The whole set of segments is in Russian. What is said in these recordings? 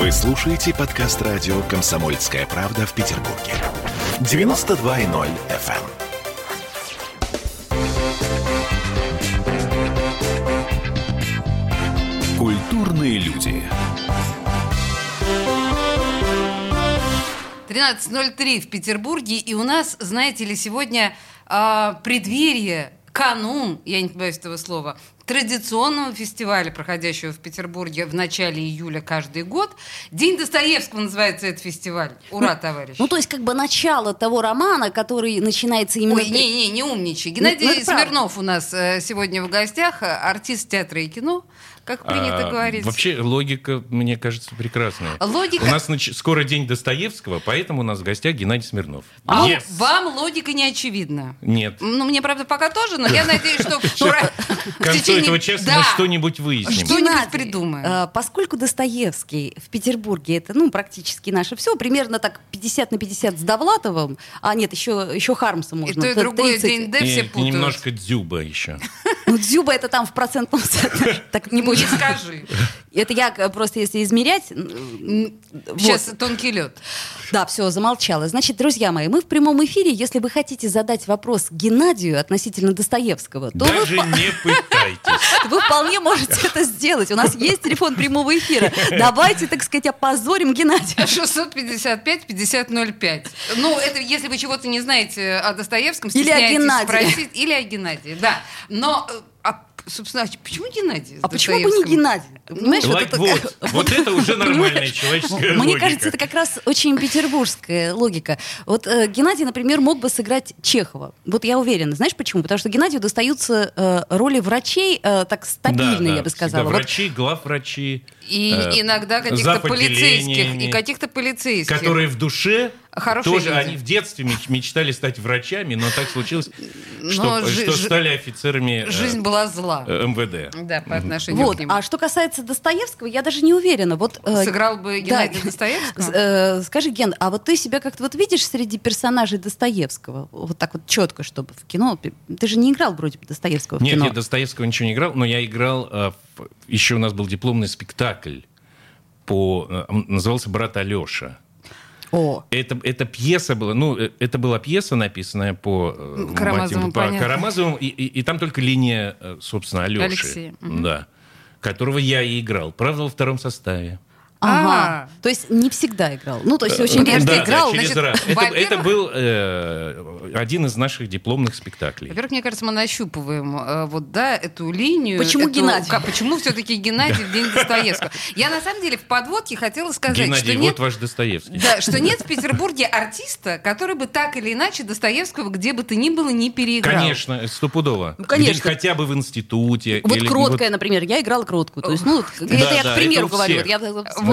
Вы слушаете подкаст радио «Комсомольская правда» в Петербурге. 92.0 FM. Культурные люди. 13.03 в Петербурге, и у нас, знаете ли, сегодня а, преддверие, канун, я не боюсь этого слова, традиционного фестиваля, проходящего в Петербурге в начале июля каждый год. День Достоевского называется этот фестиваль. Ура, товарищ. Ну, то есть, как бы начало того романа, который начинается именно... Ой, не-не, не умничай. Геннадий Ну, правда. Смирнов у нас э, сегодня в гостях, э, артист театра и кино, как принято А, говорить. Вообще логика, мне кажется, прекрасная. Логика- У нас нач- скоро день Достоевского, поэтому у нас в гостях Геннадий Смирнов. А Yes. Вам логика не очевидна. Нет. Ну, мне, правда, пока тоже, но я надеюсь, что в К концу течение- этого часа мы что-нибудь выясним. Что? Что-нибудь придумаем. э, поскольку Достоевский в Петербурге это, ну, практически наше все, примерно так 50 на 50 с Довлатовым, а нет, еще, еще Хармса И можно. то, и другое 30. день Д И- все и путают. немножко дзюба еще. Ну, Дзюба это там в процентном соотношении. Так не Не будем. скажи. Это я э, просто, если измерять... м, вот. Сейчас тонкий лед. Да, все, замолчала. Значит, друзья мои, мы в прямом эфире. Если вы хотите задать вопрос Геннадию относительно Достоевского, то вы, Даже не пытайтесь. вы вполне можете это сделать. У нас есть телефон прямого эфира. Давайте, так сказать, опозорим Геннадия. 655-5005. Ну, это если вы чего-то не знаете о Достоевском, Или о стесняетесь Геннадии. спросить. Или о Геннадии, да. Но, э, а, собственно, а почему Геннадий? А почему бы не? Геннадий? Понимаешь, вот Лайк, это- вот. Вот это уже нормальная человеческая Мне логика. кажется, это как раз очень петербургская логика. Вот э, Геннадий, например, мог бы сыграть Чехова. Вот я уверена. Знаешь почему? Потому что Геннадию достаются э, роли врачей э, так стабильно, Да, да, я бы сказала. Вот Врачи, главврачи. И э, иногда каких-то полицейских. И каких-то полицейских. Которые в душе Хорошие тоже, люди. они в детстве меч- мечтали стать врачами, но так случилось, Но что, жи- что стали офицерами э, Жизнь была зла. э, МВД. Да, по отношению Вот. к нему. А что касается Достоевского, я даже не уверена. Вот, э, Сыграл бы Геннадий да. Достоевского? Э, Скажи, Ген, а вот ты себя как-то вот видишь среди персонажей Достоевского? Вот так вот четко, чтобы в кино... Ты же не играл вроде бы Достоевского в Нет, кино. я Достоевского ничего не играл, но я играл... э, еще у нас был дипломный спектакль по... э, назывался «Брат Алеша». О, Это, это пьеса была, ну, э, это была пьеса, написанная по, э, Карамазову, по. Карамазову, и, и- и там только линия, э, собственно, Алеши. Алексея. Да. Которого я и играл. Правда, во втором составе. Ага. То есть не всегда играл. Ну, то есть очень Подожди, редко да, играл. да, через значит, раз. Это, был э, один из наших дипломных спектаклей. Во-первых, мне кажется, мы нащупываем э, вот, да, эту линию. Почему эту- Геннадий? почему все-таки Геннадий в день Достоевского? Я, на самом деле, в подводке хотела сказать, Геннадий, что вот нет... ваш Достоевский. Да, что нет в Петербурге артиста, который бы так или иначе Достоевского где бы то ни было не переиграл. Конечно, стопудово. Ну, конечно. Где- хотя бы в институте. Вот или кроткая, например, я играла кроткую. То есть, ну, это я к примеру говорю. я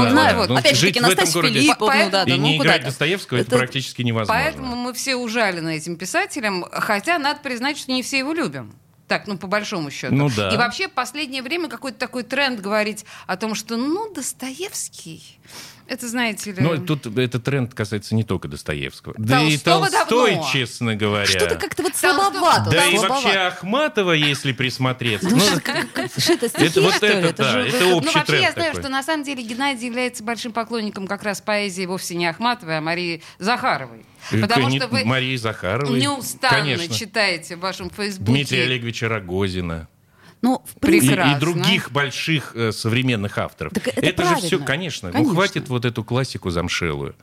Вот, знаю, вот. вот. Опять же Жить таки, в этом Настасью городе- Филипповну, Поэтому- да, да, И ну не играть? Достоевского это, Это- практически невозможно. Поэтому мы все ужалены этим писателем, хотя надо признать, что не все его любим. Так, ну, по большому счету. Ну да. И вообще, в последнее время какой-то такой тренд говорить о том, что, ну, Достоевский, это, знаете ли... Ну, тут этот тренд касается не только Достоевского. Да и Толстого Толстой, давно. честно говоря. Что-то как-то вот слабовато. Да и вообще Ахматова, если присмотреться. Ну, Ну, что, это, стихи, это вот это, да, это Ну, общий вообще, я знаю, что на самом деле Геннадий является большим поклонником как раз поэзии вовсе не Ахматовой, а Марии Захаровой. Э, Потому что вы Марии Захаровой. неустанно Конечно. читаете в вашем Фейсбуке. Дмитрия Олеговича Рогозина. Ну, в И, принципе, и Прекрасно. других больших э, современных авторов. Так это же правильно. все, конечно, Конечно. Ну, хватит вот эту классику замшелую.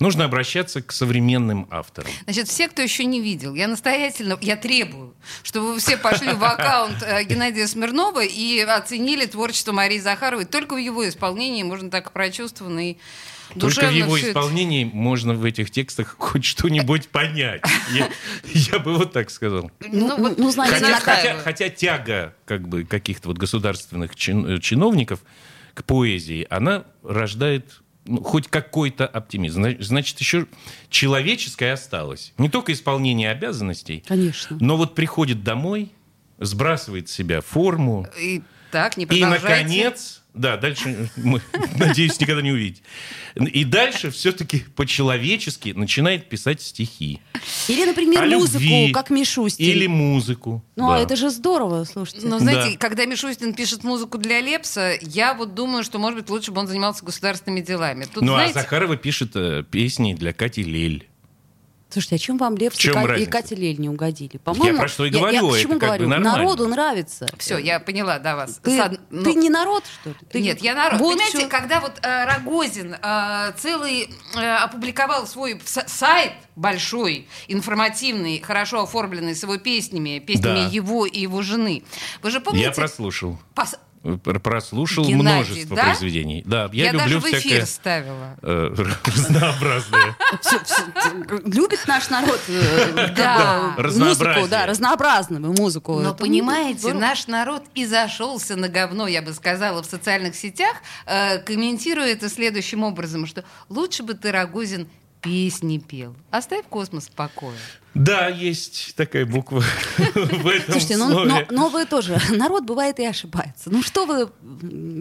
Нужно обращаться к современным авторам. Значит, все, кто еще не видел, я настоятельно, я требую, чтобы вы все пошли в аккаунт э, Геннадия Смирнова и оценили творчество Марии Захаровой. Только в его исполнении можно так прочувствованно и Только в его всё это- исполнении можно в этих текстах хоть что-нибудь понять. Я, я бы вот так сказал. Ну, вот ну, я Хотя, хотя- хотя тяга как бы каких-то вот государственных чин- э, чиновников к поэзии, она рождает ну, хоть какой-то оптимизм. Зна- Значит, еще человеческое осталось. Не только исполнение обязанностей, Конечно. но вот приходит домой, сбрасывает с себя форму, И так, не и, наконец, Да, дальше мы, надеюсь, никогда не увидеть. И дальше все-таки по-человечески начинает писать стихи. Или, например, О музыку, любви. как Мишустин. Или музыку. Ну, да. это же здорово, слушайте. Ну, знаете, Да. когда Мишустин пишет музыку для Лепса, я вот думаю, что, может быть, лучше бы он занимался государственными делами. Тут, Ну, знаете, а Захарова пишет э, песни для Кати Лель. Слушайте, а чем вам Лев чем и, Ка- и? Катя Лель не угодили? По-моему, про что и я- я говорю, почему это как бы говорю? Народу нравится. все, я поняла, да, вас. Ты, Сад- ну, ты не народ, что ли? Ты- Нет, я народ. Вот Понимаете, чё. когда вот э, Рогозин э, целый э, опубликовал свой с- сайт большой, информативный, хорошо оформленный с его песнями, песнями Да. его и его жены. Вы же помните? Я прослушал. пос- Прослушал Геннадий, множество да? произведений. Да, я, Я, люблю даже в эфир всякое ставила. э, разнообразное. Любит наш народ э, музыку, да, разнообразную музыку. Но понимаете, наш народ и зашелся на говно, я бы сказала, в социальных сетях, э, комментируя это следующим образом, что лучше бы ты, Рогозин, песни пел. Оставь космос в покое. Да, есть такая буква в этом Слушайте, ну, но, слове. но вы тоже. Народ бывает и ошибается. Ну что вы,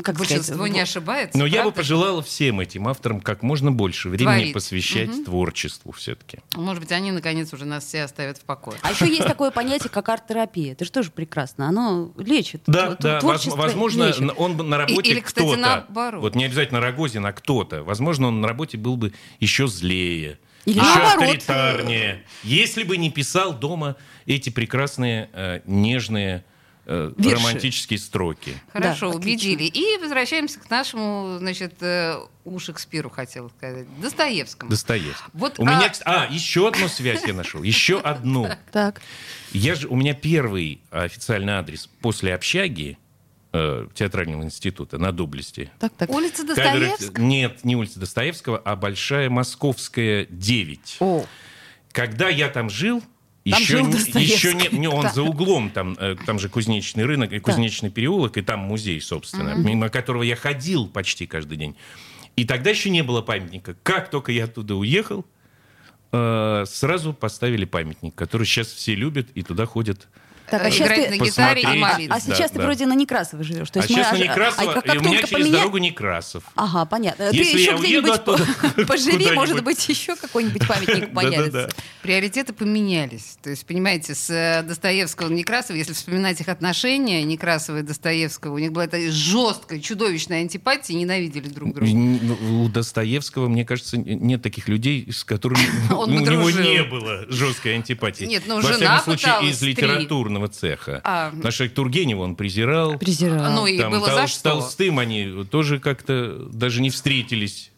как Большинство сказать, не в- ошибается. Но я бы правда? пожелала всем этим авторам как можно больше времени Творить. посвящать творчеству все-таки. Может быть, они наконец уже нас все оставят в покое. А еще есть такое понятие, как арт-терапия. Это же тоже прекрасно. Оно лечит. Да, да, возможно, лечит. он бы на работе или, кстати, кто-то, наоборот. вот не обязательно Рогозин, а кто-то, возможно, он на работе был бы еще злее, Или еще наоборот. авторитарнее, если бы не писал дома эти прекрасные, э, нежные, э, Вирши. романтические строки. Хорошо, Да, убедили. И возвращаемся к нашему, значит, э, у Шекспиру, хотела сказать, Достоевскому. Достоевский. Вот, у меня, а- а, еще одну связь я нашел, еще одну. Так. Я же, у меня первый официальный адрес после общаги э, театрального института на Доблести. Так, так. Улица Достоевского? Нет, не улица Достоевского, а Большая Московская 9. О, Когда я там жил, Там еще, жил не- еще не, не, он Да. за углом, там, э, там же кузнечный рынок и кузнечный переулок, и там музей, собственно, мимо которого я ходил почти каждый день. И тогда еще не было памятника. Как только я оттуда уехал, э, сразу поставили памятник, который сейчас все любят и туда ходят. Так, а сейчас Играть ты... на гитаре и молиться. А сейчас Да, ты да. вроде на Некрасово живешь. То а есть мы сейчас на Некрасово, а как и у меня через поменя- дорогу Некрасов. Ага, понятно. Если ты еще я уеду где-нибудь оттуда по- поживи, может быть, еще какой-нибудь памятник появится. Приоритеты поменялись. То есть, понимаете, с э, Достоевского и Некрасова, если вспоминать их отношения, Некрасова и Достоевского, у них была эта жесткая, чудовищная антипатия, ненавидели друг друга. Ну, У Достоевского, мне кажется, нет таких людей, с которыми ну, у него не было жесткой антипатии. Нет, ну, Во жена всяком случае, из три. Литературного цеха. А. Что Тургенева он презирал. Презираю. Ну и Там было Тол- за с что. Толстым они тоже как-то даже не встретились.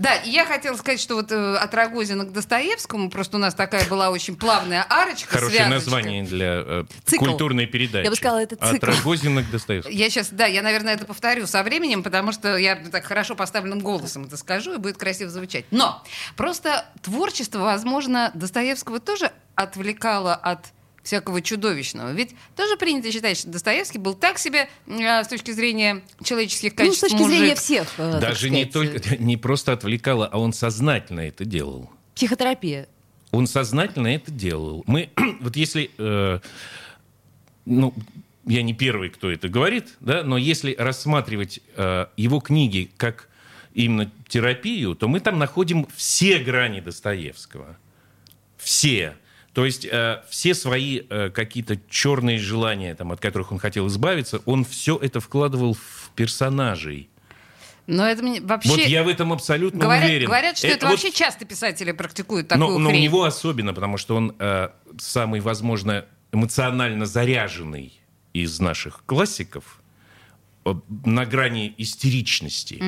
Да, и я хотела сказать, что вот э, от Рогозина к Достоевскому, просто у нас такая была очень плавная арочка, Хорошее связочка. название для э, Цикл. культурной передачи. Я бы сказала, это От цикл. Рогозина к Достоевскому. Я сейчас, да, я, наверное, это повторю со временем, потому что я так хорошо поставленным голосом это скажу, и будет красиво звучать. Но просто творчество, возможно, Достоевского тоже отвлекало от всякого чудовищного. Ведь тоже принято считать, что Достоевский был так себе э, с точки зрения человеческих Ну, с качеств точки мужик. зрения всех. э, Даже не только, не просто отвлекало, а он сознательно это делал. Психотерапия. Он сознательно это делал. Мы, вот если, э, ну, я не первый, кто это говорит, да, но если рассматривать э, его книги как именно терапию, то мы там находим все грани Достоевского. Все. То есть э, все свои э, какие-то черные желания, там, от которых он хотел избавиться, он все это вкладывал в персонажей. Но это мне вообще... Вот я в этом абсолютно говорят, уверен. говорят, что это, вот вообще часто писатели практикуют но, такую но у хрень. него особенно, потому что он э, самый, возможно, эмоционально заряженный из наших классиков э, на грани истеричности.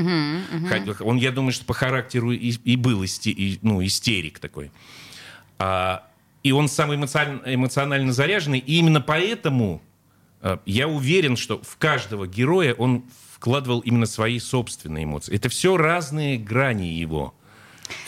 Хотя Он, я думаю, что по характеру и, и был исти- и, ну, истерик такой. А, и он самый эмоционально, эмоционально заряженный. И именно поэтому э, я уверен, что в каждого героя он вкладывал именно свои собственные эмоции. Это все разные грани его,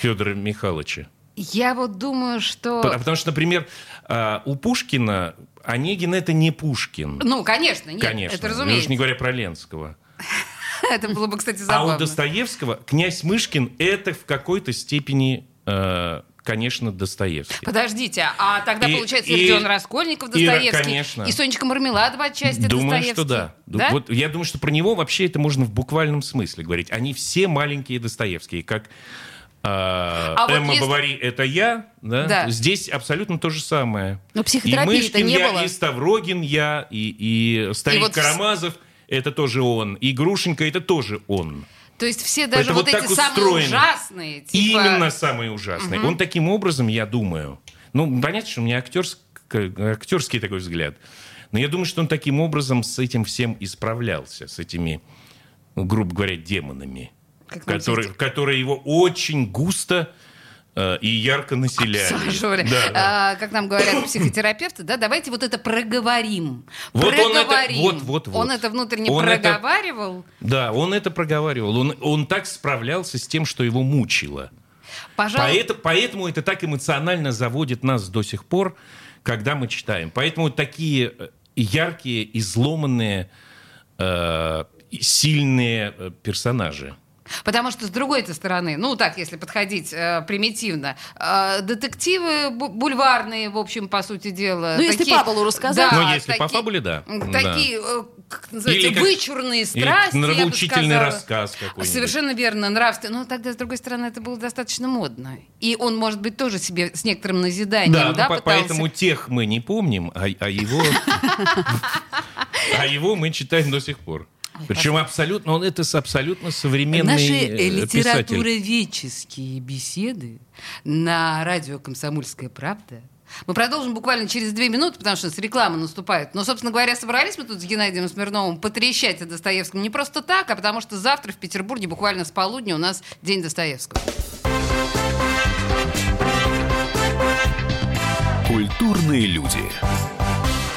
Федора Михайловича. Я вот думаю, что... Потому потому что, например, а, у Пушкина Онегин это не Пушкин. Ну, конечно, нет, Конечно. это Я уж разумеется. не говоря про Ленского. Это было бы, кстати, А забавно. у Достоевского князь Мышкин это в какой-то степени э, конечно, Достоевский. Подождите, а тогда, И- получается, и- Родион Раскольников и, Достоевский, конечно. и Сонечка Мармеладова отчасти Думаю, Достоевский. что да. Да? Вот я думаю, что про него вообще это можно в буквальном смысле говорить. Они все маленькие Достоевские, как а, А вот Эмма если- Бавари это я, да? Да. Здесь абсолютно то же самое. Но и психотерапии-то Мышкин не я, было. и Ставрогин я, и, и старик вот вс- Карамазов это тоже он, и Грушенко это тоже он. То есть все даже Поэтому вот эти самые устроено. ужасные, типа... Именно самый ужасный. Он таким образом, я думаю, ну, понятно, что у меня актерск- актерский такой взгляд, но я думаю, что он таким образом с этим всем исправлялся, с этими, ну, грубо говоря, демонами, Как которые, которые его очень густо и ярко населяли. Обсаживали. Да. А, как нам говорят психотерапевты, да, давайте вот это проговорим. Вот он это- проговорим. вот, вот, вот. Он это внутренне Он это- проговаривал. Да, он это проговаривал. Он, он так справлялся с тем, что его мучило. Пожалуй, Поэтому, поэтому это так эмоционально заводит нас до сих пор, когда мы читаем. Поэтому такие э, яркие, изломанные, э, сильные э, персонажи. Потому что с другой-то стороны, ну так, если подходить э, примитивно, э, детективы бу- бульварные, в общем, по сути дела. Ну, если фабулу рассказать. Да, Ну, если по такие- фабуле, да. м, Да. Такие, э, как называется, Или как- вычурные Или страсти, бы нравоучительный рассказ какой-нибудь. Совершенно верно, нравственно. Но тогда, с другой стороны, это было достаточно модно. И он, может быть, тоже себе с некоторым назиданием, Да, да, ну, по- пытался... поэтому тех мы не помним, а, а его, а его мы читаем до сих пор. Причем абсолютно, он это с абсолютно современный Наши э, литературоведческие беседы на радио «Комсомольская правда». Мы продолжим буквально через две минуты, потому что с реклама наступает. Но, собственно говоря, собрались мы тут с Геннадием Смирновым потрещать о Достоевском не просто так, а потому что завтра в Петербурге буквально с полудня у нас День Достоевского. Культурные люди.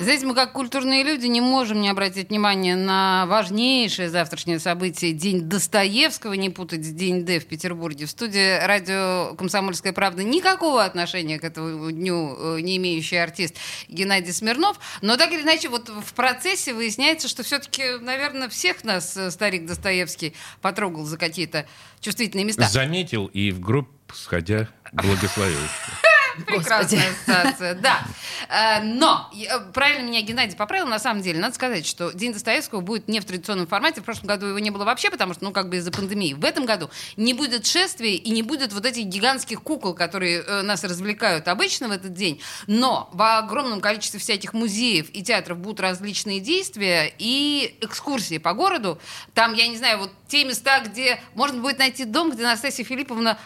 Знаете, мы как культурные люди не можем не обратить внимание на важнейшее завтрашнее событие День Достоевского, не путать с День Д в Петербурге. В студии радио «Комсомольская правда» никакого отношения к этому дню э, не имеющий артист Геннадий Смирнов. Но так или иначе, вот в процессе выясняется, что все-таки, наверное, всех нас э, старик Достоевский потрогал за какие-то чувствительные места. Заметил и в гроб сходя благословил. Прекрасная ассоциация, да. Э, Но, э, правильно меня Геннадий поправил, на самом деле, надо сказать, что День Достоевского будет не в традиционном формате. В прошлом году его не было вообще, потому что, ну, как бы из-за пандемии. В этом году не будет шествий и не будет вот этих гигантских кукол, которые э, нас развлекают обычно в этот день. Но в огромном количестве всяких музеев и театров будут различные действия и экскурсии по городу. Там, я не знаю, вот те места, где можно будет найти дом, где Анастасия Филипповна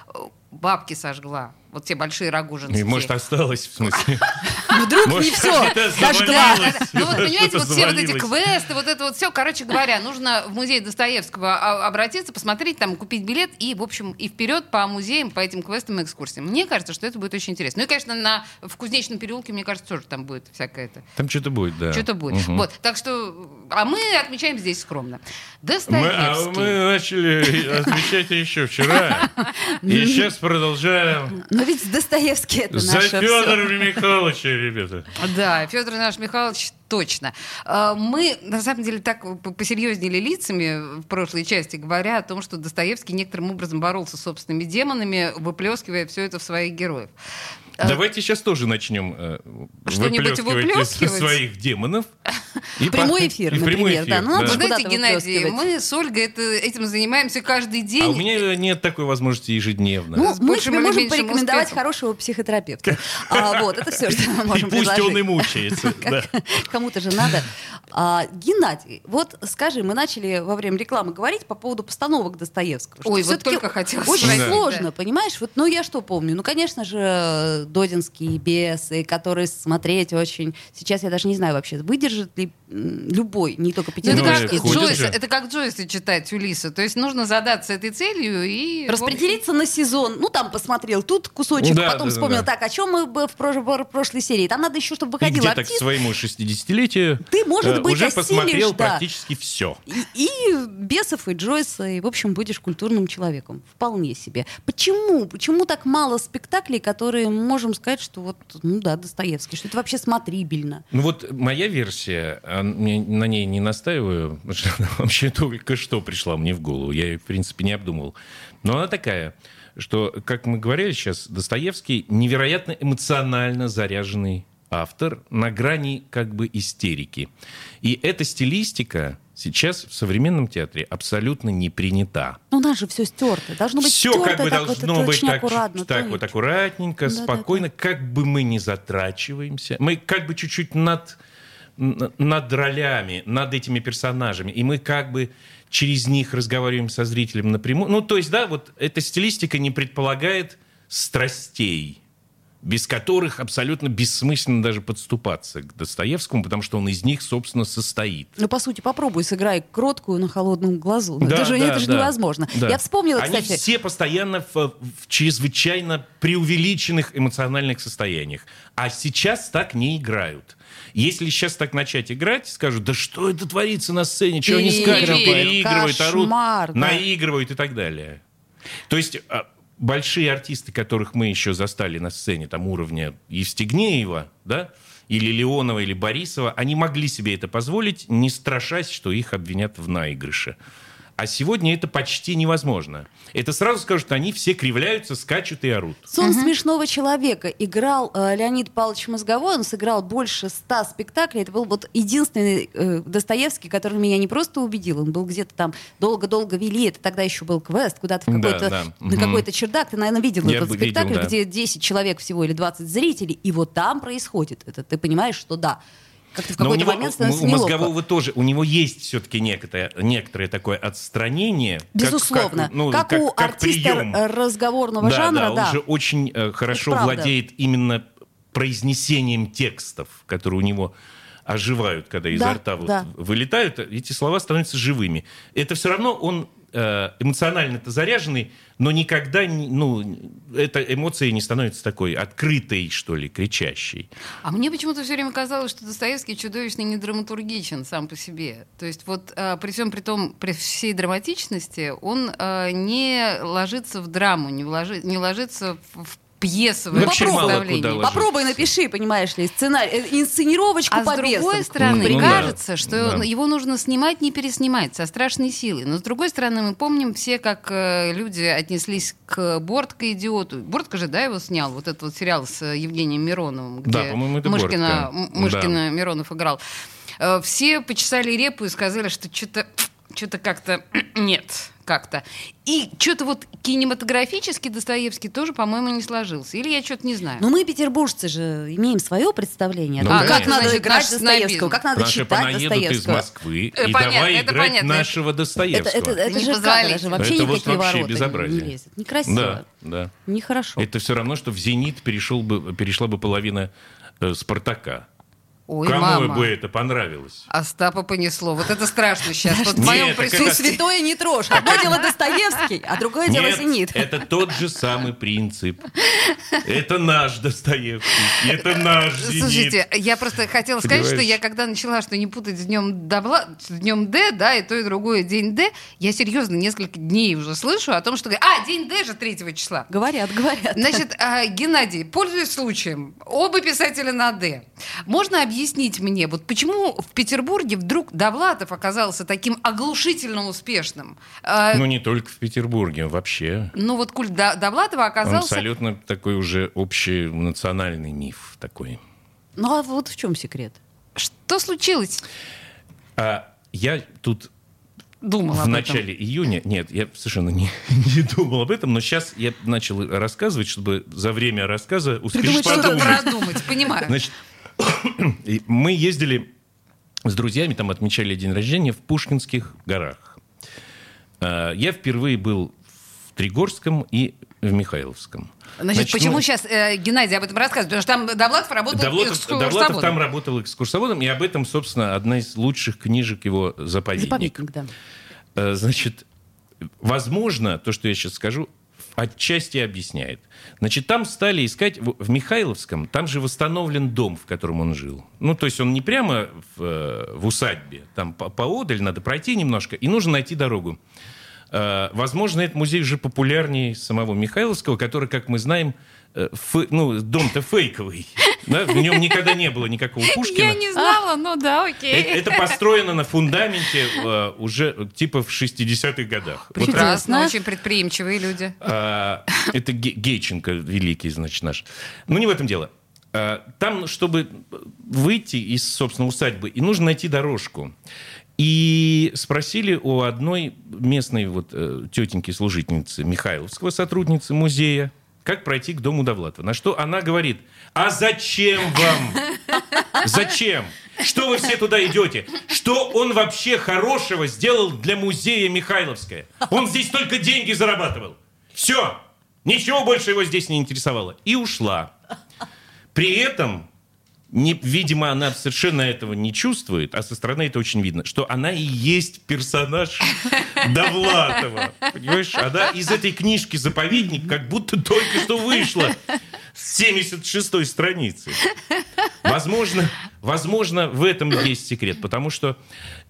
бабки сожгла. Вот те большие рогужинские. И, может, осталось, в смысле. Вдруг не все. Даже Да, два. Ну вот понимаете, вот все вот эти квесты, вот это вот все, короче говоря, нужно в музей Достоевского обратиться, посмотреть, там купить билет и, в общем, и вперед по музеям, по этим квестам и экскурсиям. Мне кажется, что это будет очень интересно. Ну и, конечно, на, в Кузнечном переулке, мне кажется, тоже там будет всякое это. Там что-то будет, да. Что-то будет. Мгм. Вот, так что, а мы отмечаем здесь скромно. Мы, а Достоевский. мы начали отвечать еще вчера. И сейчас продолжаем. Но ведь Достоевский это За наше всё. Федора Михайловича, ребята. Да, Федор наш Михайлович точно. А, Мы, на самом деле, так п- посерьезнели лицами в прошлой части, говоря о том, что Достоевский некоторым образом боролся с собственными демонами, выплескивая все это в своих героев. Давайте сейчас тоже начнем э, Что-нибудь выплескивать своих демонов. И Прямой эфир, и в прямой например, да. эфир, Ну, надо Вы знаете, Геннадий, мы с Ольгой это, этим занимаемся каждый день. А у меня нет такой возможности ежедневно. Ну, мы тебе можем порекомендовать успехом. хорошего психотерапевта. А, вот, это все, что мы и можем пусть он и предложить. мучается. да. Кому-то же надо. А, Геннадий, вот скажи, мы начали во время рекламы говорить по поводу постановок Достоевского. Ой, вот только хотела Очень сложно, да. понимаешь? Вот, ну, я что помню? Ну, конечно же, Додинские бесы, которые смотреть очень... Сейчас я даже не знаю вообще, выдержит ли любой, не только Ну, это, Ну, петербургский. и как Джойс, это как Джойса читать Улиса. То есть нужно задаться этой целью и... Распределиться на сезон. Ну, там посмотрел тут кусочек, Да, потом да, вспомнил, да. так, о чем мы бы в прош- в прошлой серии? Там надо еще, чтобы выходил где-то к артист, своему 60-летию Ты, может э, быть, уже осилишь, посмотрел да. практически все. И, и Бесов, и Джойса, и, в общем, будешь культурным человеком. Вполне себе. Почему? Почему так мало спектаклей, которые можем сказать, что вот, ну да, Достоевский, что это вообще смотрибельно? Ну вот моя версия, а, на ней не настаиваю, потому что она вообще только что пришла мне в голову. Я ее, в принципе, не обдумывал. Но она такая, что, как мы говорили сейчас, Достоевский невероятно эмоционально заряженный автор на грани как бы истерики. И эта стилистика сейчас в современном театре абсолютно не принята. Ну, у нас же все стерто. Должно быть Все стерто, как бы так вот, должно это быть так, аккуратно. так вот аккуратненько, Да-да-да. спокойно, как бы мы не затрачиваемся. Мы как бы чуть-чуть над, над ролями, над этими персонажами, и мы как бы через них разговариваем со зрителем напрямую. Ну, то есть, да, вот эта стилистика не предполагает страстей, без которых абсолютно бессмысленно даже подступаться к Достоевскому, потому что он из них, собственно, состоит. Ну, по сути, попробуй, сыграй кроткую на холодном глазу. Ну, Да, это же, да, это же да. невозможно. Да. Я вспомнила, Они кстати... все постоянно в, в чрезвычайно преувеличенных эмоциональных состояниях. А сейчас так не играют. Если сейчас так начать играть, скажут, да что это творится на сцене, чего они скачут, Переигрывают. орут, да. наигрывают и так далее. То есть а, большие артисты, которых мы еще застали на сцене, там уровня Евстигнеева, да, или Леонова, или Борисова, они могли себе это позволить, не страшась, что их обвинят в наигрыше. А сегодня это почти невозможно. Это сразу скажут, они все кривляются, скачут и орут. Сон смешного человека играл э, Леонид Павлович Мозговой. Он сыграл больше ста спектаклей. Это был вот единственный э, Достоевский, который меня не просто убедил. Он был где-то там долго-долго вели. Это тогда еще был квест, куда-то в Да, какой-то, да. на Мгм. какой-то чердак. Ты, наверное, видел Я этот видел, спектакль, да. где 10 человек всего или 20 зрителей. И вот там происходит это. Ты понимаешь, что да. Как-то в какой-то момент становится у неловко. Мозгового тоже, у него есть все-таки некоторое, некоторое такое отстранение. как- Безусловно. Как, ну, как, как- у как артиста прием. э, разговорного да, жанра, да, да. он же очень э, хорошо владеет именно произнесением текстов, которые у него оживают, когда изо Да, рта вот да. вылетают, эти слова становятся живыми. Это все равно он эмоционально-то заряженный, но никогда, ну, эта эмоция не становится такой открытой, что ли, кричащей. А мне почему-то все время казалось, что Достоевский чудовищно не драматургичен сам по себе. То есть вот а, при всем при том, при всей драматичности, он а, не ложится в драму, не, вложи- не ложится в пьесовое Ну, Вообще мало представление. куда ложится. Попробуй напиши, понимаешь ли, сценарий, э, инсценировочку А по с другой бесам. стороны, Ну да, кажется, что да. его нужно снимать, не переснимать, со страшной силой. Но с другой стороны, мы помним все, как э, люди отнеслись к Бортко идиоту. Бортко же, да, его снял, вот этот вот сериал с Евгением Мироновым, где Да, Мышкина, Бортко. Мышкина Миронов играл. Э, все почесали репу и сказали, что что-то что-то как-то нет, как-то. И что-то вот кинематографически Достоевский тоже, по-моему, не сложился. Или я что-то не знаю. Но мы, петербуржцы же, имеем свое представление о Ну, том, конечно. как надо Значит, играть Достоевского, как надо Наши читать понаедут из Достоевского. Москвы Э, и понятно, давай это играть понятно. нашего Это, Достоевского. это, это как, это же вообще Это вот вообще ворота безобразие. не лезет. Некрасиво, Да, да. нехорошо. Это все равно, что в «Зенит» перешел бы, перешла бы половина э, «Спартака». Ой, Кому мама. бы это понравилось? Остапа понесло. Вот это страшно сейчас. Вот в моем присутствии. Святое не трожь. Одно дело Достоевский, а другое дело Зенит. это тот же самый принцип. Это наш Достоевский. Это наш «Зенит». Слушайте, я просто хотела сказать, что я когда начала, что не путать с днем, Добла- с днем Д, да, и то, и другое день Д, я серьезно несколько дней уже слышу о том, что... А, день Д же 3 числа. Говорят, говорят. Значит, а, Геннадий, пользуясь случаем, оба писателя на «Д». Можно объяснить мне, вот почему в Петербурге вдруг Довлатов оказался таким оглушительно успешным? Э, Ну, не только в Петербурге, вообще. ну вот культ До- Довлатова Он оказался... абсолютно такой уже общий национальный миф такой. Ну а вот в чем секрет? Что случилось? А я тут Думала в об этом. начале июня, нет, я совершенно не, не думал об этом, но сейчас я начал рассказывать, чтобы за время рассказа успеть Придумать Что-то подумать. продумать, понимаю. Значит, и мы ездили с друзьями, там отмечали день рождения в Пушкинских горах. А, Я впервые был в Тригорском и в Михайловском. Значит, почему ну, сейчас э, Геннадий об этом рассказывает? Потому что там Довлатов работал Довлатов, экскурсоводом. Довлатов там работал экскурсоводом, и об этом, собственно, одна из лучших книжек его «Заповедник». Заповедник, да. Э, Значит, возможно, то, что я сейчас скажу, отчасти объясняет. Значит, там стали искать, в Михайловском, там же восстановлен дом, в котором он жил. Ну, то есть он не прямо в, э, в усадьбе, там по- поодаль надо пройти немножко, и нужно найти дорогу. Э, Возможно, этот музей уже популярнее самого Михайловского, который, как мы знаем, э, фе- ну, дом-то фейковый. Да? В нем никогда не было никакого Пушкина. Я не знала, ну да, окей. Э- Это построено на фундаменте э, уже типа в 60-х годах. Вот Прекрасно. Прекрасно, очень предприимчивые люди. а, это Ге- Гейченко великий, значит, наш. Ну, не в этом дело. А, Там, чтобы выйти из, собственно, усадьбы, и нужно найти дорожку. И спросили у одной местной вот э, тетеньки-служительницы Михайловского, сотрудницы музея, как пройти к дому Довлатова. На что она говорит, а зачем вам? Зачем? Что вы все туда идете? Что он вообще хорошего сделал для музея Михайловская? Он здесь только деньги зарабатывал. Все. Ничего больше его здесь не интересовало. И ушла. При этом, не, видимо, она совершенно этого не чувствует, а со стороны это очень видно, что она и есть персонаж Довлатова. Понимаешь? Она из этой книжки «Заповедник» как будто только что вышла с 76-й страницы. Возможно, возможно, в этом есть секрет, потому что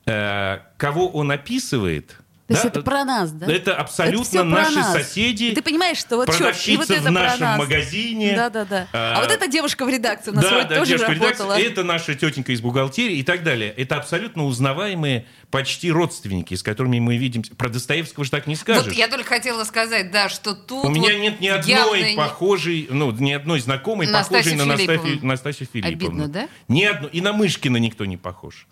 э, кого он описывает... То есть да, это про нас, да? Это абсолютно Это про наши нас. соседи. И ты понимаешь, что вот чё, и вот это в про нашем нас. магазине. Да-да-да. А, А, вот эта девушка в редакции у нас Да, вроде да, тоже работала. редакции, это наша тетенька из бухгалтерии и так далее. Это абсолютно узнаваемые почти родственники, с которыми мы видим. Про Достоевского же так не скажешь. Вот я только хотела сказать, да, что тут У меня вот нет ни одной явно похожей, ну, ни одной знакомой, Настасью похожей на Настасью, Филипповну. Настасью Филипповну. Обидно, да? Ни одну. И на Мышкина никто не похож.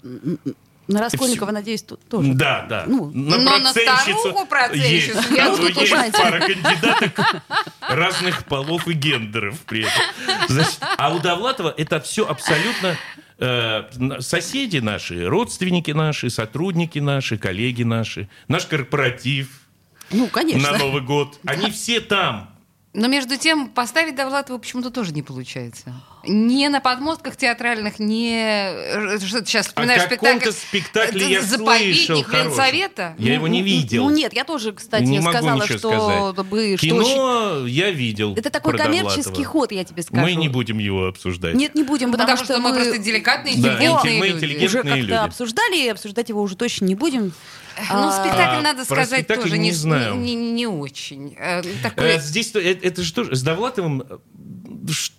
На Раскольникова, надеюсь, тут тоже. Да, да. Ну, на но на старуху процентщицу есть, я ну, тут есть пара кандидаток разных полов и гендеров при этом. Значит, а у Довлатова это все абсолютно э, соседи наши, родственники наши, сотрудники наши, коллеги наши, наш корпоратив Ну, конечно. на Новый год. Они все там. Но между тем поставить Довлатова почему-то тоже не получается. Не на подмостках театральных, не... э, Что ты сейчас О вспоминаешь каком-то спектакль? спектакле я слышал. Ленсовета? Я его не видел. Ну, нет, я тоже, кстати, не могу сказала, что, сказать. бы, что Кино очень- я видел. Это такой коммерческий ход, я тебе скажу. Мы не будем его обсуждать. Нет, не будем, потому, Потому что мы просто деликатные, Да, интеллигентные мы люди. уже как-то обсуждали, и обсуждать его уже точно не будем. Ну, А, спектакль, А, надо сказать, спектакль тоже не не, знаю. не, не- не очень. Э, Такой... Э, Здесь то- э, это же тоже с Довлатовым э,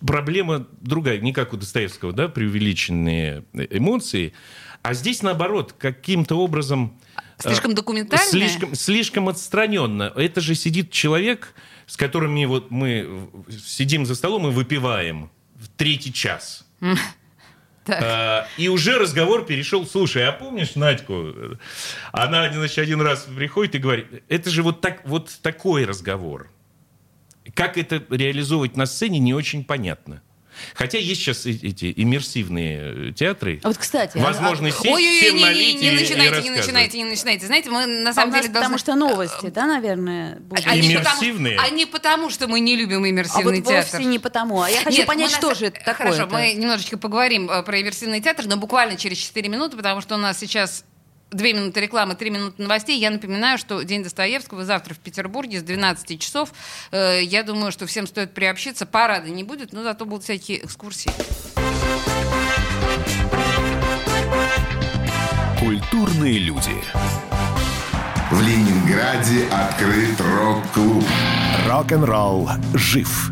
проблема другая, не как у Достоевского, да, преувеличенные эмоции, а здесь наоборот каким-то образом э, Слишком документальное? слишком слишком отстраненно. Это же сидит человек, с которым мы вот мы сидим за столом и выпиваем в третий час. Так. А, И уже разговор перешел, слушай, а помнишь Надьку? Она, значит, один раз приходит и говорит, это же вот, так, вот такой разговор. Как это реализовывать на сцене, не очень понятно. Хотя есть сейчас эти иммерсивные э, театры. А Вот, кстати, Возможно, а- сесть, Ой-ой-ой, всем не, не, не и начинайте, не начинайте, не начинайте. Знаете, мы на а самом нас деле потому должны... что новости, да, наверное, будут? Они не Иммерсивные? Потому, а не потому, что мы не любим А иммерсивный вот театр. вовсе не потому. А я хочу Нет, понять, что на- же это такое. Хорошо, мы немножечко поговорим э, про иммерсивный театр, но буквально через 4 минуты, потому что у нас сейчас Две минуты рекламы, три минуты новостей. Я напоминаю, что День Достоевского завтра в Петербурге с 12 часов. Э, Я думаю, что всем стоит приобщиться. Парада не будет, но зато будут всякие экскурсии. Культурные люди. В Ленинграде открыт рок-клуб. Рок-н-ролл жив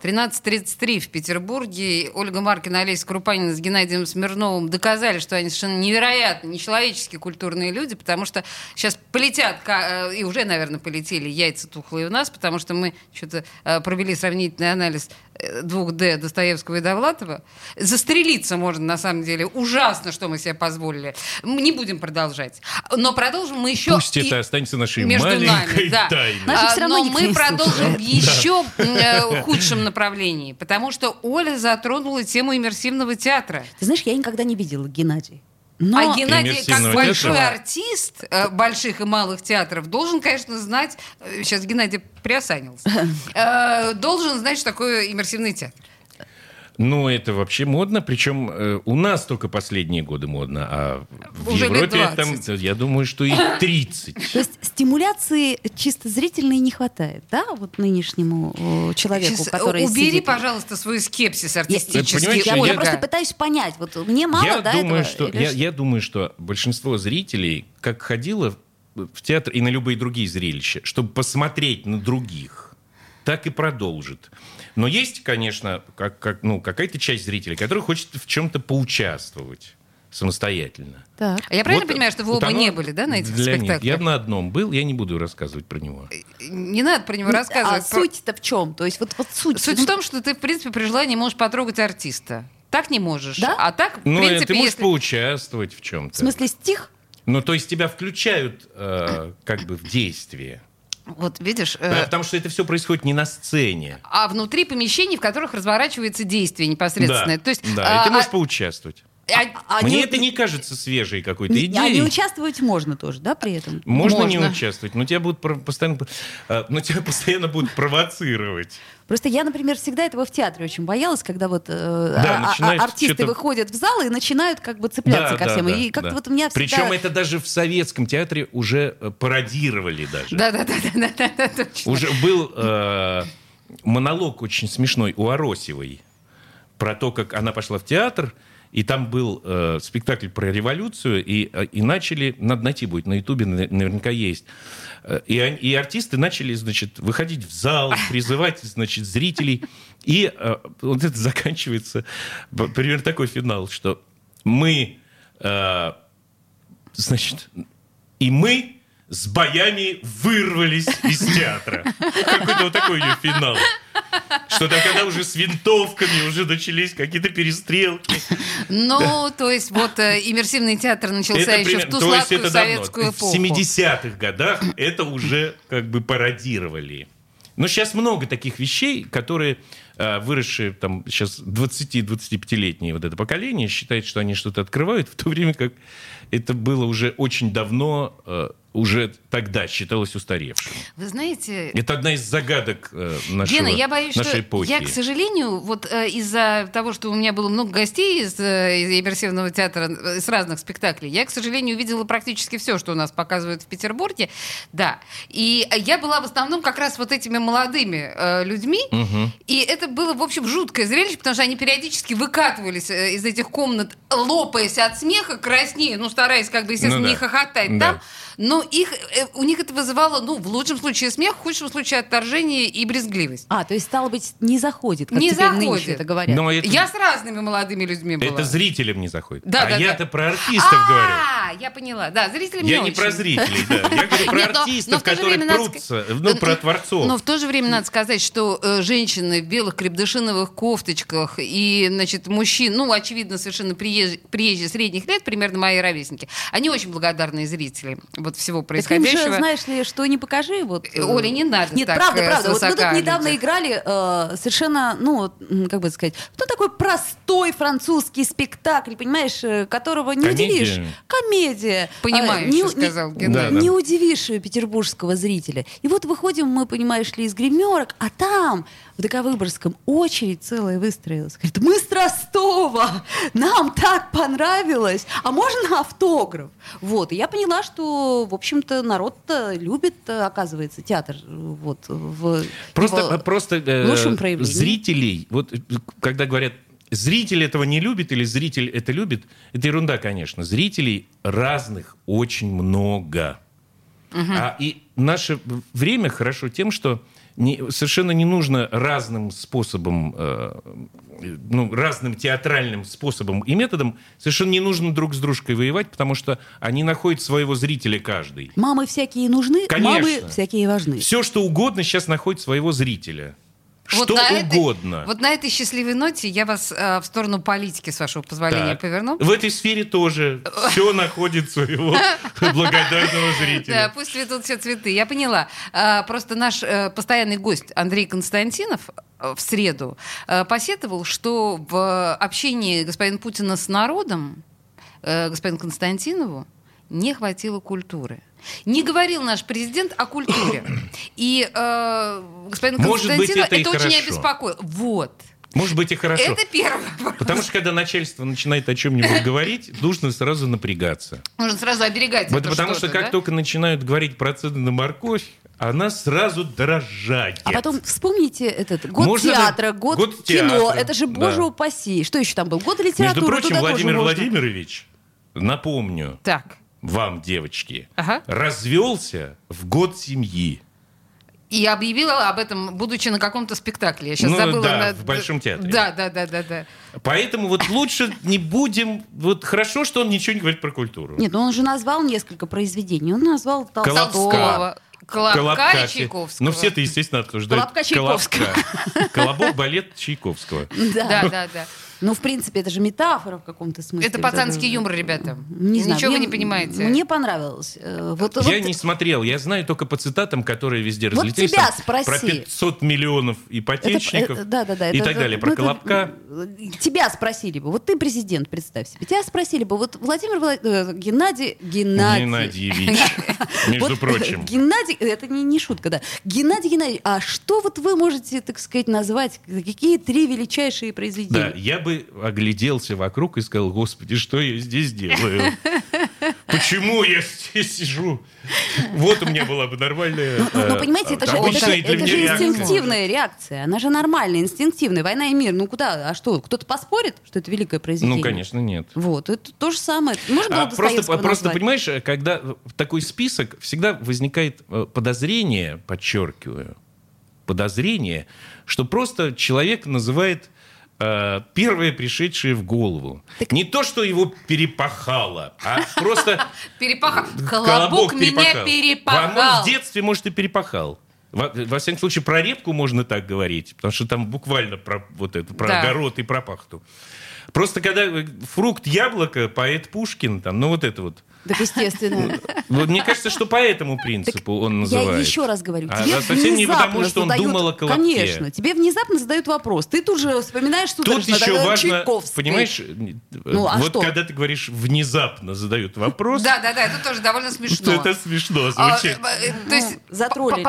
13.33 в Петербурге. Ольга Маркина, Олеся Крупанина с Геннадием Смирновым доказали, что они совершенно невероятно нечеловеческие культурные люди, потому что сейчас полетят, э, и уже, наверное, полетели яйца тухлые у нас, потому что мы что-то э, провели сравнительный анализ двух Д Достоевского и Довлатова. Застрелиться можно, на самом деле. Ужасно, что мы себе позволили. Мы не будем продолжать. Но продолжим мы еще... Пусть и- это останется нашей между маленькой нами, да. тайной. А, Но никто мы продолжим слушает. в еще э, худшем направлении, потому что Оля затронула тему иммерсивного театра. Ты знаешь, я никогда не видела Геннадий. Но... А Геннадий, как Иммерсивного большой театра? артист э, больших и малых театров, должен, конечно, знать, э, сейчас Геннадий приосанился, э, должен знать, что такое иммерсивный театр. Ну, это вообще модно, причем э, у нас только последние годы модно, а в Уже Европе там, 20. я думаю, что и 30. То есть стимуляции чисто зрительной не хватает, да, вот нынешнему э, человеку, Сейчас, который убери, сидит? пожалуйста, свой скепсис артистический. Я, я- я просто пытаюсь понять, вот мне мало, я, да, думаю, этого? что, Или я, что? я думаю, что большинство зрителей, как ходило в театр и на любые другие зрелища, чтобы посмотреть на других, так и продолжит. Но есть, конечно, как, как, ну, какая-то часть зрителей, которая хочет в чем-то поучаствовать самостоятельно. Так. А я правильно Вот, понимаю, что вы вот оба не были, да, на этих для них. спектаклях? Я на одном был, я не буду рассказывать про него. Не надо про него Ну, рассказывать. А Про- суть-то в чем? То есть вот, вот суть. Суть в том, что ты, в принципе, при желании можешь потрогать артиста. Так не можешь. Да? А так, в Ну, э, принципе, ты можешь если... поучаствовать в чем-то. В смысле стих? Ну, то есть тебя включают э, как бы в действие. Вот, видишь... Э, Потому что это все происходит не на сцене. а внутри помещений, в которых разворачивается действие непосредственное. Да, То есть, да, а, и ты можешь а- поучаствовать. А- А Мне не- это не кажется свежей какой-то не- А не идеей. участвовать можно тоже, да, при этом? Можно, не Можно. участвовать, но тебя будут постоянно, но тебя постоянно будут провоцировать. Просто я, например, всегда этого в театре очень боялась, когда вот э, Да, а- а- артисты выходят в зал и начинают как бы цепляться ко всем. и как-то вот у меня всегда... Причем это даже в советском театре уже э, пародировали даже. Да-да-да. Уже был э, монолог очень смешной у Аросевой про то, как она пошла в театр, и там был э, спектакль про революцию, и, э, и начали, надо найти будет, на Ютубе на- наверняка есть, Э, и, и артисты начали, значит, выходить в зал, призывать, значит, зрителей, и э, вот это заканчивается, примерно такой финал, что мы, э, значит, и мы с боями вырвались из театра. Какой-то вот такой ее финал. Что там, когда уже с винтовками уже начались какие-то перестрелки. Ну, то есть вот э, иммерсивный театр начался еще примерно- в ту то сладкую это давно. советскую В эпоху. 70-х годах это уже как бы пародировали. Но сейчас много таких вещей, которые э, выросшие там сейчас 20-25-летние вот это поколение считает, что они что-то открывают, в то время как это было уже очень давно, э, уже тогда считалось устаревшим. Вы знаете, Это одна из загадок э, нашего, Гена, я боюсь, нашей что эпохи. я, к сожалению, вот э, из-за того, что у меня было много гостей из, э, из иммерсивного театра, с разных спектаклей, я, к сожалению, видела практически все, что у нас показывают в Петербурге. Да. И я была в основном как раз вот этими молодыми э, людьми. И это было, в общем, жуткое зрелище, потому что они периодически выкатывались из этих комнат, лопаясь от смеха, краснее, ну, стараясь, как бы, естественно, Ну да. не хохотать Да. там. Но их, э, у них это вызывало, ну, в лучшем случае смех, в худшем случае отторжение и брезгливость. А, то есть, стало быть, не заходит, как Не заходит. это говорят. Но это, Я с разными молодыми людьми была. это зрителям не заходит. Да, а да, я-то да. про артистов говорю. А, я поняла. Да, зрители мне Я не очень. про зрителей, да. Я говорю про артистов, которые прутся, ну, про творцов. Но в то же время надо сказать, что э, женщины в белых крепдышиновых кофточках и, значит, мужчин, ну, очевидно, совершенно приезж- приезжие средних лет, примерно мои ровесники, они очень благодарные зрители вот всего Так им же, происходящего. знаешь ли, что не покажи, вот... э, Э, Оля, не надо Нет, так, правда, э, правда. Вот мы тут недавно играли э, совершенно, ну, как бы сказать, ну, такой простой французский спектакль, понимаешь, э, которого не Комедия. удивишь. Комедия. Понимающе А, не, сказал не- Геннадий. не Да, да. удивишь э, петербургского зрителя. И вот выходим мы, понимаешь ли, из гримерок, а там, в ДК-Выборгском, очередь целая выстроилась. Говорит, мы с Ростова, нам так понравилось, а можно автограф? Вот, и я поняла, что, в общем-то, народ-то любит, э, оказывается, театр, вот, в Просто, его просто э, лучшем проявлении. зрителей, вот э, когда говорят, зритель этого не любит или зритель это любит, это ерунда, конечно. Зрителей разных очень много. А и наше время хорошо тем, что не- совершенно не нужно разным способом, э, ну, разным театральным способом и методом, совершенно не нужно друг с дружкой воевать, потому что они находят своего зрителя каждый. Мамы всякие нужны, Конечно. мамы всякие важны. Все, что угодно сейчас находит своего зрителя. Вот Что на этой- угодно. вот на этой счастливой ноте я вас э, в сторону политики, с вашего позволения, Так. поверну. В этой сфере тоже все находит своего благодарного Да, зрителя. пусть цветут все цветы. Я поняла. А, Просто наш э, постоянный гость Андрей Константинов э, в среду э, посетовал, что в общении господина Путина с народом э, господину Константинову не хватило культуры. Не говорил наш президент о культуре. И э, господин Может быть, это и очень хорошо. обеспокоил. Вот. Может быть и хорошо. Это вопрос. Потому что когда начальство начинает о чем-нибудь говорить, нужно сразу напрягаться. Нужно сразу оберегать Вот это потому что что-то, как да? только начинают говорить про цены на морковь, она сразу дорожает. А потом вспомните этот год Можно театра, да, год, год кино. театра, Это же, да. боже упаси. Что еще там был? Год Между литературы. прочим, туда тоже Владимир можно. Владимирович, напомню Так. Вам, девочки, Ага. развелся в год семьи. И объявила об этом, будучи на каком-то спектакле. Я сейчас Ну забыла. да, на- в Большом театре. Да, да, да, да, да. Поэтому вот лучше не будем... Вот хорошо, что он ничего не говорит про культуру. Нет, ну он же назвал несколько произведений. Он назвал. Толстого. Колобка, Колобка. и Чайковского. Ну, все-то, естественно, обсуждают Колобка Чайковского. Колобка. Колобок, балет Чайковского. Да, да, да. Ну, в принципе, это же метафора в каком-то смысле. Это пацанский юмор, ребята. Не знаю, Ничего вы мне- не понимаете. Мне понравилось. Э, Вот, Я вот- не смотрел, я знаю только по цитатам, которые везде Вот разлетелись. тебя там спроси. Про 500 миллионов это- ипотечников это- да, да, да, и это- так далее. ну, Про это- Колобка. Тебя спросили бы, вот ты президент, представь себе. Тебя спросили бы, вот Владимир Влад- э, Геннадий... Геннадий... Геннадьевич, между Вот, прочим. Геннадий, это не, шутка, да. Геннадий Геннадьевич, а что вот вы можете, так сказать, назвать, какие три величайшие Да, произведения? я бы огляделся вокруг и сказал, господи, что я здесь делаю? Почему я здесь сижу? Вот у меня была бы нормальная, Ну, ну, э, понимаете, это же, это, это инстинктивная реакция. Она же нормальная, инстинктивная. Война и мир. Ну куда? А что? Кто-то поспорит, что это великое произведение? Ну, конечно, нет. Вот, это то же самое. Можно А просто, понимаешь, когда такой список, всегда возникает э, подозрение, подчеркиваю, подозрение, что просто человек называет э, первое пришедшее в голову. Не то, что его перепахало, а просто Перепаха. Колобок меня перепахал. в детстве, может, и перепахал. Во, во всяком случае, про репку можно так говорить, потому что там буквально про вот это, про Да. огород и про пахту. Просто когда э, фрукт яблоко, поэт Пушкин, там, ну вот это вот. Так естественно. Вот мне кажется, что по этому принципу он называет. Я еще раз говорю, А тебе совсем не внезапно потому, что он задают- думал о колобке. Конечно, тебе внезапно задают вопрос. Ты тут же вспоминаешь Тут судорожно еще важно, Чайковский. понимаешь, Ну, а вот что? когда ты говоришь внезапно задают вопрос, Да, да, да, это тоже довольно что смешно. это смешно А, звучит. э, то есть, Ну, затроллили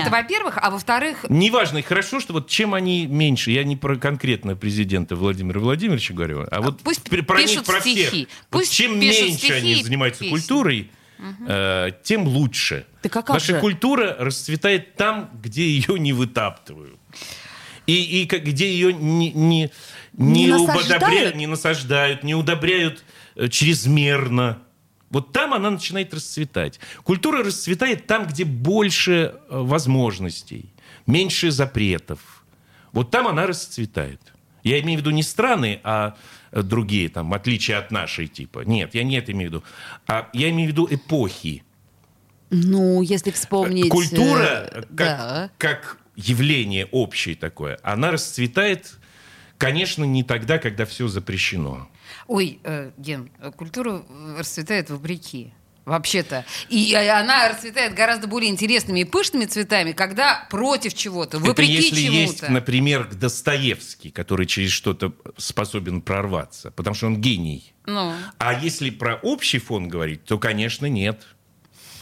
это во-первых, а во-вторых, Неважно, и хорошо, что вот чем они меньше, я не про конкретно президента Владимира Владимировича говорю, а вот пусть про них, пишут про всех. Пусть чем меньше они и занимаются песни. культурой, э, тем лучше. Так а как Наша же? культура расцветает там, где ее не вытаптывают. И, и как- где ее не, не, не, Не насаждают? не насаждают, не удобряют э, чрезмерно. Вот там она начинает расцветать. Культура расцветает там, где больше э, возможностей, меньше запретов. Вот там она расцветает. Я имею в виду не страны, а другие, там, отличие от нашей типа. Нет, я не это имею в виду. А я имею в виду эпохи. Ну, если вспомнить... Культура, э, как, Да. как явление общее такое, она расцветает, конечно, не тогда, когда все запрещено. Ой, э, Ген, э, культура э, расцветает вопреки. Вообще-то. И она расцветает гораздо более интересными и пышными цветами, когда против чего-то, вопреки Это если чему-то. есть, например, Достоевский, который через что-то способен прорваться, потому что он гений. Ну. А если про общий фон говорить, то, конечно, нет.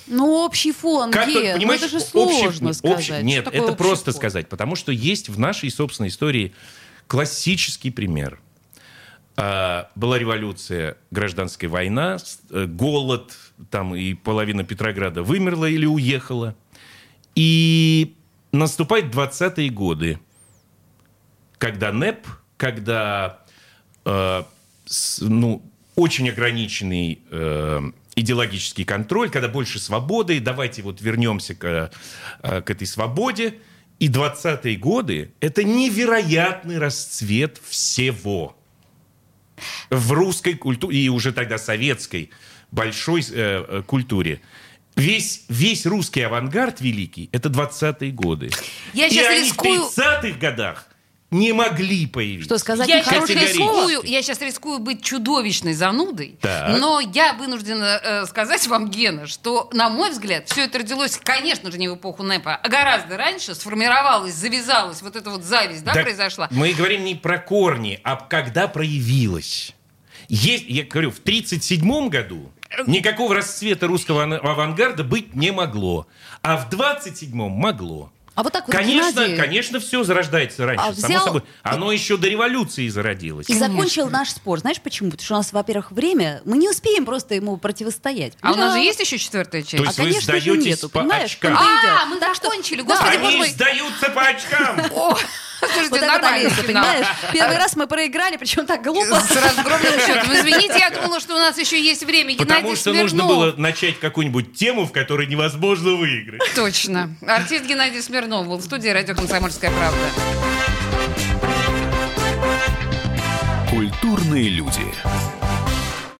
Ну, общий фон, Как Ген, ну, понимаешь, это же общий- сложно общий- сказать. нет, Что такое это общий просто фон? сказать, потому что есть в нашей собственной истории классический пример. А, Была революция, гражданская война, э, голод, там и половина Петрограда вымерла или уехала. И наступают 20-е годы, когда НЭП, когда э, ну, очень ограниченный э, идеологический контроль, когда больше свободы, давайте вот вернемся к, э, к этой свободе. И 20-е годы – это невероятный расцвет всего в русской культуре и уже тогда советской большой э, э, культуре. Весь, весь русский авангард великий – это 20-е годы. Я и щас они рискую- в 30-х годах не могли появиться. Что сказать Я сейчас, рискую, я сейчас рискую быть чудовищной занудой, Так. но я вынуждена э, сказать вам, Гена, что, на мой взгляд, все это родилось, конечно же, не в эпоху НЭПа, а гораздо раньше сформировалась, завязалась, вот эта вот зависть, да, Так произошла. Мы говорим не про корни, а когда проявилась. Есть, я говорю, в 1937 году никакого расцвета русского авангарда быть не могло. А в 27-м могло. А вот так вот Конечно, Геннадий конечно, все зарождается раньше, А само взял- собой. Оно еще до революции зародилось. и закончил наш спор. Знаешь почему? Потому что у нас, во-первых, время, мы не успеем просто ему противостоять. А у нас Да. же есть еще четвертая часть? То А, есть вы конечно сдаетесь нету, по понимаешь? очкам. А, мы закончили, Да. господи, Они сдаются по очкам. Слушайте, Вот это нормально. Олеся, понимаешь? Первый раз мы проиграли, причем так глупо. С разгромным счетом. Извините, я думала, что у нас еще есть время. Потому Геннадий что нужно Смирнов. было начать какую-нибудь тему, в которой невозможно выиграть. Точно. Артист Геннадий Смирнов был в студии «Радио Комсомольская правда». Культурные люди.